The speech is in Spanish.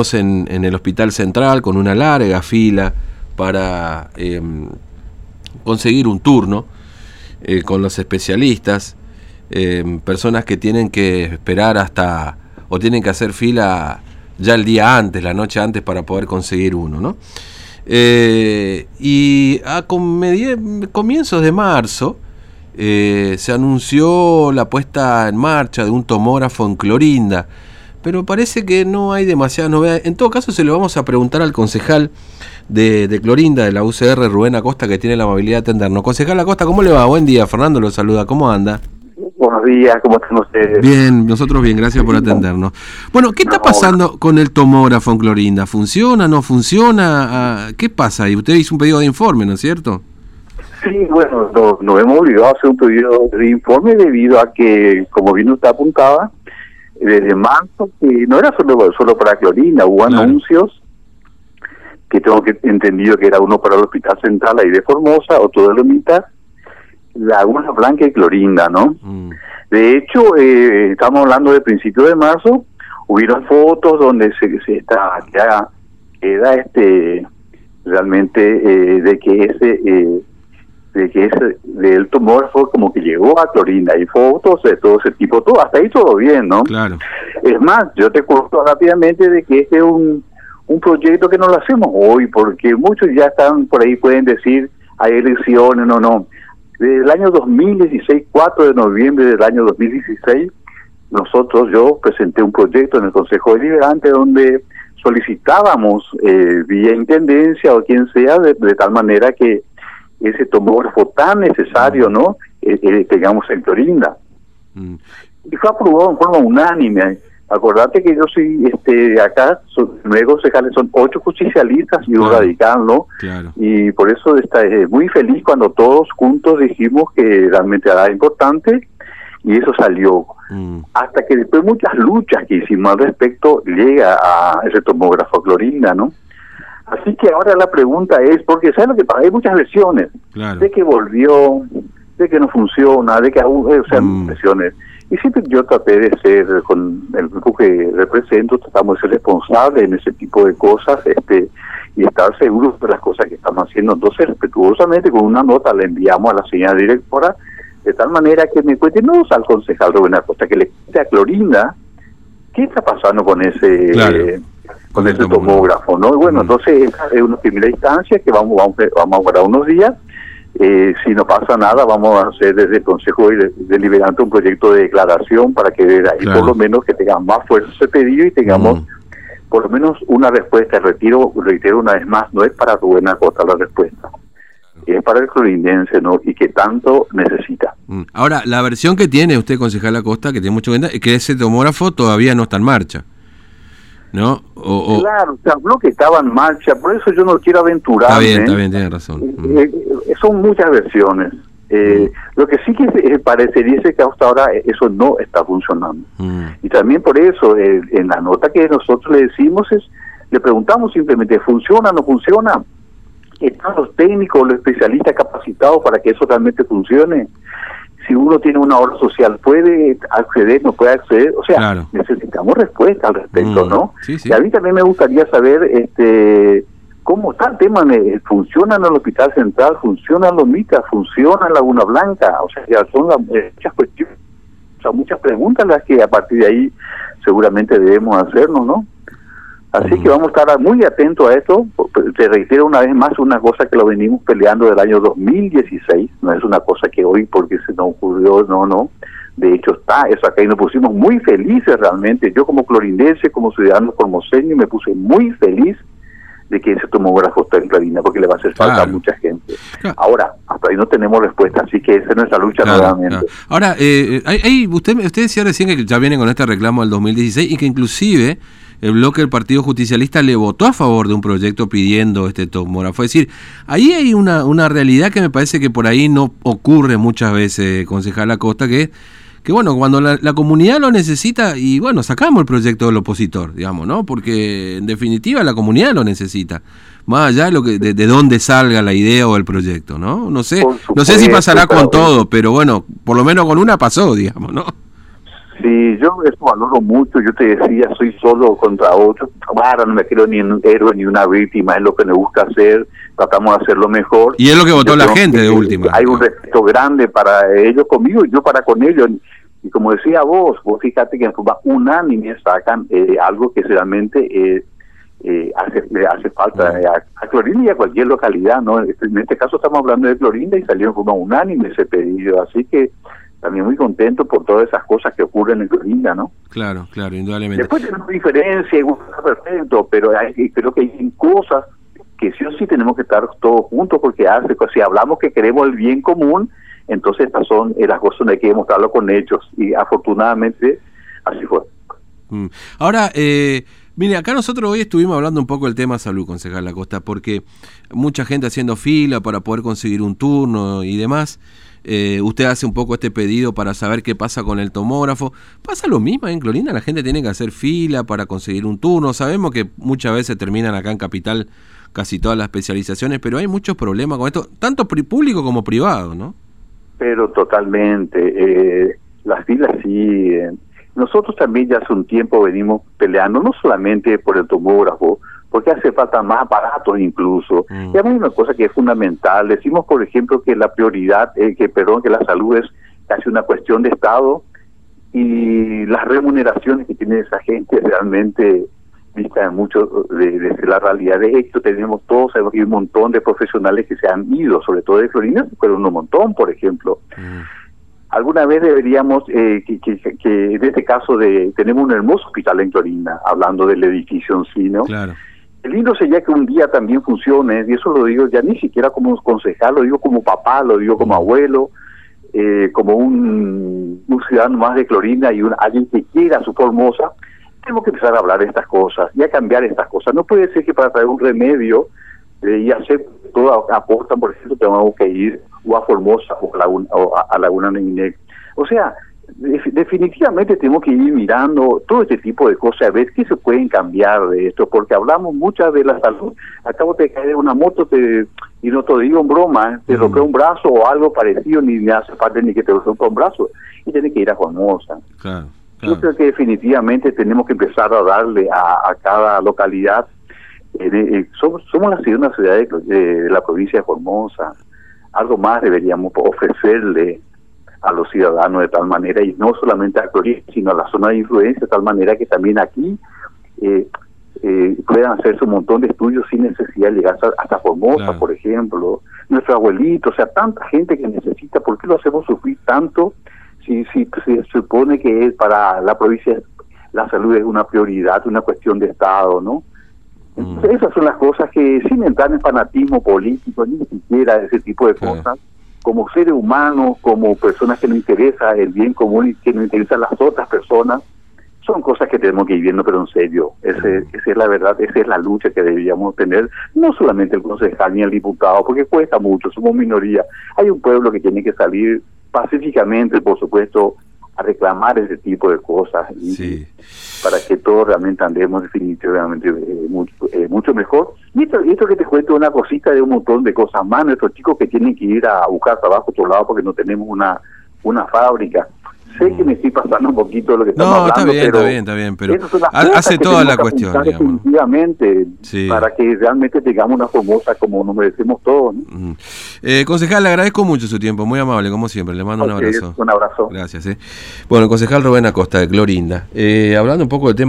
en, el Hospital Central con una larga fila para eh, conseguir un turno eh, con los especialistas, eh, personas que tienen que esperar hasta o tienen que hacer fila ya el día antes, la noche antes para poder conseguir uno, ¿no? Eh, y a comienzos de marzo se anunció la puesta en marcha de un tomógrafo en Clorinda, pero parece que no hay demasiadas novedades. En todo caso, se lo vamos a preguntar al concejal de, de, Clorinda, de la UCR, Rubén Acosta, que tiene la amabilidad de atendernos. Concejal Acosta, ¿cómo le va? Buen día, Fernando lo saluda, ¿cómo anda? Buenos días, ¿cómo están ustedes? Bien, nosotros bien, gracias por atendernos. Bueno, ¿qué está pasando con el tomógrafo en Clorinda? ¿Funciona, no funciona? ¿Qué pasa ahí? Usted hizo un pedido de informe, ¿no es cierto? Sí, bueno, nos, nos hemos obligado a hacer un pedido de informe debido a que, como bien usted apuntaba, desde marzo, que no era solo, solo para Clorinda, hubo claro. anuncios que tengo que entendido que era uno para el Hospital Central ahí de Formosa, otro de Lomita, Laguna Blanca y Clorinda, ¿no? Mm. De hecho, eh, estamos hablando de principio de marzo, hubieron fotos donde se, se está, queda, queda este realmente eh, de que ese eh, de que ese del tumor fue como que llegó a Clorinda y fotos de todo ese tipo, todo hasta ahí todo bien, ¿no? Claro. Es más, yo te cuento rápidamente de que este es un un proyecto que no lo hacemos hoy, porque muchos ya están por ahí, pueden decir, hay elecciones, no, no. Desde el año 2016, 4 de noviembre del año 2016, nosotros, yo presenté un proyecto en el Consejo Deliberante donde solicitábamos eh, vía intendencia o quien sea, de, de, tal manera que ese tomógrafo tan necesario, ¿no?, eh, eh, tengamos en Clorinda. Mm. Y fue aprobado en forma unánime. Acordate que yo soy este acá, son, nueve concejales, son ocho justicialistas y un Claro. radical, ¿no? Claro. Y por eso está eh, muy feliz cuando todos juntos dijimos que realmente era importante y eso salió. Mm. Hasta que después muchas luchas que hicimos al respecto llega a ese tomógrafo Clorinda, ¿no? Así que ahora la pregunta es, porque ¿sabes lo que pasa? Hay muchas versiones Claro. de que volvió, de que no funciona, de que aún, eh, o sea, Mm. versiones. Y siempre yo traté de ser, con el grupo que represento, tratamos de ser responsables en ese tipo de cosas este y estar seguros de las cosas que estamos haciendo. Entonces, respetuosamente, con una nota le enviamos a la señora directora, de tal manera que me cuente, no al concejal Rubén Acosta, que le cuente a Clorinda qué está pasando con ese Claro. eh, Con el ese tomógrafo. ¿no? Bueno, Mm. entonces es una primera instancia que vamos, vamos, vamos a guardar unos días. Eh, si no pasa nada, vamos a hacer desde el Consejo de- Deliberante un proyecto de declaración para que de ahí Claro. por lo menos que tenga más fuerza ese pedido y tengamos Mm. por lo menos una respuesta. Retiro, reitero una vez más, no es para Rubén Acosta la respuesta, es para el clorindense, ¿no? Y que tanto necesita. Ahora, la versión que tiene usted, concejal Acosta, que tiene mucho que ver, es que ese tomógrafo todavía no está en marcha. ¿No? O, o- Claro, habló que estaba en marcha, por eso yo no quiero aventurarme. está bien, está bien, tiene razón. Mm. Eh, eh, son muchas versiones. Eh, Lo que sí que eh, parecería es que hasta ahora eso no está funcionando. Mm. Y también por eso, en la nota que nosotros le decimos es, le preguntamos simplemente, ¿funciona o no funciona? ¿Están los técnicos, los especialistas capacitados para que eso realmente funcione? Si uno tiene una obra social, ¿puede acceder, no puede acceder? O sea, Claro. necesitamos respuesta al respecto, Mm, ¿no? sí, sí. Y a mí también me gustaría saber este cómo está el tema, eh, ¿funciona en el Hospital Central? ¿Funciona en Lomita? ¿Funciona en Laguna Blanca? O sea, ya son las- eh, muchas cuestiones, o sea, muchas preguntas las que a partir de ahí seguramente debemos hacernos, ¿no? Así que vamos a estar muy atentos a esto. Te reitero una vez más una cosa que lo venimos peleando del año 2016. No es una cosa que hoy porque se nos ocurrió, no, no. De hecho está, eso acá y nos pusimos muy felices realmente. Yo como clorindense, como ciudadano formoseño, me puse muy feliz de que ese tomógrafo está en Clarina porque le va a hacer falta Claro. a mucha gente. Claro. Ahora, hasta ahí no tenemos respuesta, así que esa es nuestra lucha Claro, nuevamente. Ahora, eh, hay- hay- usted, usted decía recién que ya viene con este reclamo del 2016 y que inclusive el bloque del Partido Justicialista le votó a favor de un proyecto pidiendo este tomógrafo. Es decir, ahí hay una, una realidad que me parece que por ahí no ocurre muchas veces, concejal Acosta, que que bueno, cuando la, la comunidad lo necesita, y bueno, sacamos el proyecto del opositor, digamos, ¿no? Porque en definitiva la comunidad lo necesita. Más allá de, lo que, de, de dónde salga la idea o el proyecto, ¿no? No sé, no sé si pasará con todo, pero bueno, por lo menos con una pasó, digamos, ¿no? Sí, yo eso valoro mucho. Yo te decía, soy solo contra otros. Ahora no me quiero ni un héroe ni una víctima, es lo que me gusta hacer. Tratamos de hacerlo mejor. Y es lo que votó la gente de última. Hay un respeto grande para ellos conmigo y yo para con ellos. Y como decía vos, vos fíjate que en forma unánime sacan eh, algo que realmente eh, eh, hace, le hace falta a, Clorinda y a cualquier localidad. no En este caso estamos hablando de Clorinda y salió en forma unánime ese pedido. Así que también muy contento por todas esas cosas que ocurren en Clorinda, ¿no? Claro, claro, indudablemente. Después tenemos diferencias, perfecto, pero hay, creo que hay cosas que sí o sí tenemos que estar todos juntos porque hace, si hablamos que queremos el bien común, entonces estas son eh, las cosas donde hay que demostrarlo con hechos y afortunadamente así fue. Mm. Ahora, eh, mire, acá nosotros hoy estuvimos hablando un poco del tema salud, concejal La Costa, porque mucha gente haciendo fila para poder conseguir un turno y demás. Eh, usted hace un poco este pedido para saber qué pasa con el tomógrafo. ¿Pasa lo mismo en Clorinda? La gente tiene que hacer fila para conseguir un turno. Sabemos que muchas veces terminan acá en Capital casi todas las especializaciones, pero hay muchos problemas con esto, tanto público como privado, ¿no? Pero totalmente. Eh, las filas. Eh, nosotros también ya hace un tiempo venimos peleando, no solamente por el tomógrafo, porque hace falta más aparatos incluso. Mm. Y hay una cosa que es fundamental. Decimos, por ejemplo, que la prioridad, eh, que perdón, que la salud es casi una cuestión de Estado y las remuneraciones que tiene esa gente realmente distan mucho de, la realidad. De hecho, tenemos todos, hay un montón de profesionales que se han ido, sobre todo de Florina, pero un montón, por ejemplo. Mm. Alguna vez deberíamos, eh, que, que, en este caso de tenemos un hermoso hospital en Clorinda, hablando del edificio en sí, ¿no? Claro lindo sería que un día también funcione, y eso lo digo ya ni siquiera como concejal, lo digo como papá, lo digo como abuelo, eh, como un, ciudadano más de Clorinda y un, alguien que quiera su Formosa, tenemos que empezar a hablar de estas cosas y a cambiar estas cosas. No puede ser que para traer un remedio eh, y hacer todo aportan, por ejemplo, tenemos que ir o a Formosa o a, Laguna, o a, Laguna O sea, definitivamente tenemos que ir mirando todo este tipo de cosas a ver qué se pueden cambiar de esto, porque hablamos muchas de la salud. Acabo de caer una moto te, y no te digo en broma, ¿eh? te rompe un brazo o algo parecido, ni me hace falta ni que te rompa un brazo, y tienes que ir a Formosa. Yo creo que definitivamente tenemos que empezar a darle a, cada localidad. Eh, eh, somos, somos la ciudad, una ciudad de la provincia de Formosa. Algo más deberíamos ofrecerle a los ciudadanos de tal manera, y no solamente a Clorinda, sino a la zona de influencia, de tal manera que también aquí eh, eh, puedan hacerse un montón de estudios sin necesidad de llegar hasta, Formosa, por ejemplo. Nuestro abuelito, o sea, tanta gente que necesita, ¿por qué lo hacemos sufrir tanto si, si, se supone que es para la provincia la salud es una prioridad, una cuestión de Estado, ¿no? Mm. Entonces, esas son las cosas que sin entrar en fanatismo político, ni siquiera ese tipo de cosas, como seres humanos, como personas que nos interesa el bien común y que nos interesan las otras personas, son cosas que tenemos que ir viendo, pero en serio. Ese, esa es la verdad, esa es la lucha que deberíamos tener, no solamente el concejal ni el diputado, porque cuesta mucho, somos minoría. Hay un pueblo que tiene que salir pacíficamente, por supuesto, a reclamar ese tipo de cosas y para que todos realmente andemos definitivamente eh, mucho, eh, mucho mejor. Y esto, esto que te cuento una cosita de un montón de cosas más, nuestros chicos que tienen que ir a buscar trabajo a otro lado porque no tenemos una, una fábrica sé que me estoy pasando un poquito lo que estamos no, hablando, está bien, está bien, está bien, pero hace toda la cuestión. Definitivamente, para que realmente tengamos una famosa como nos merecemos todos. Eh, concejal, le agradezco mucho su tiempo, muy amable, como siempre, le mando un abrazo. Un abrazo. Gracias. Eh. Bueno, concejal Rubén Acosta de Clorinda, eh, hablando un poco del tema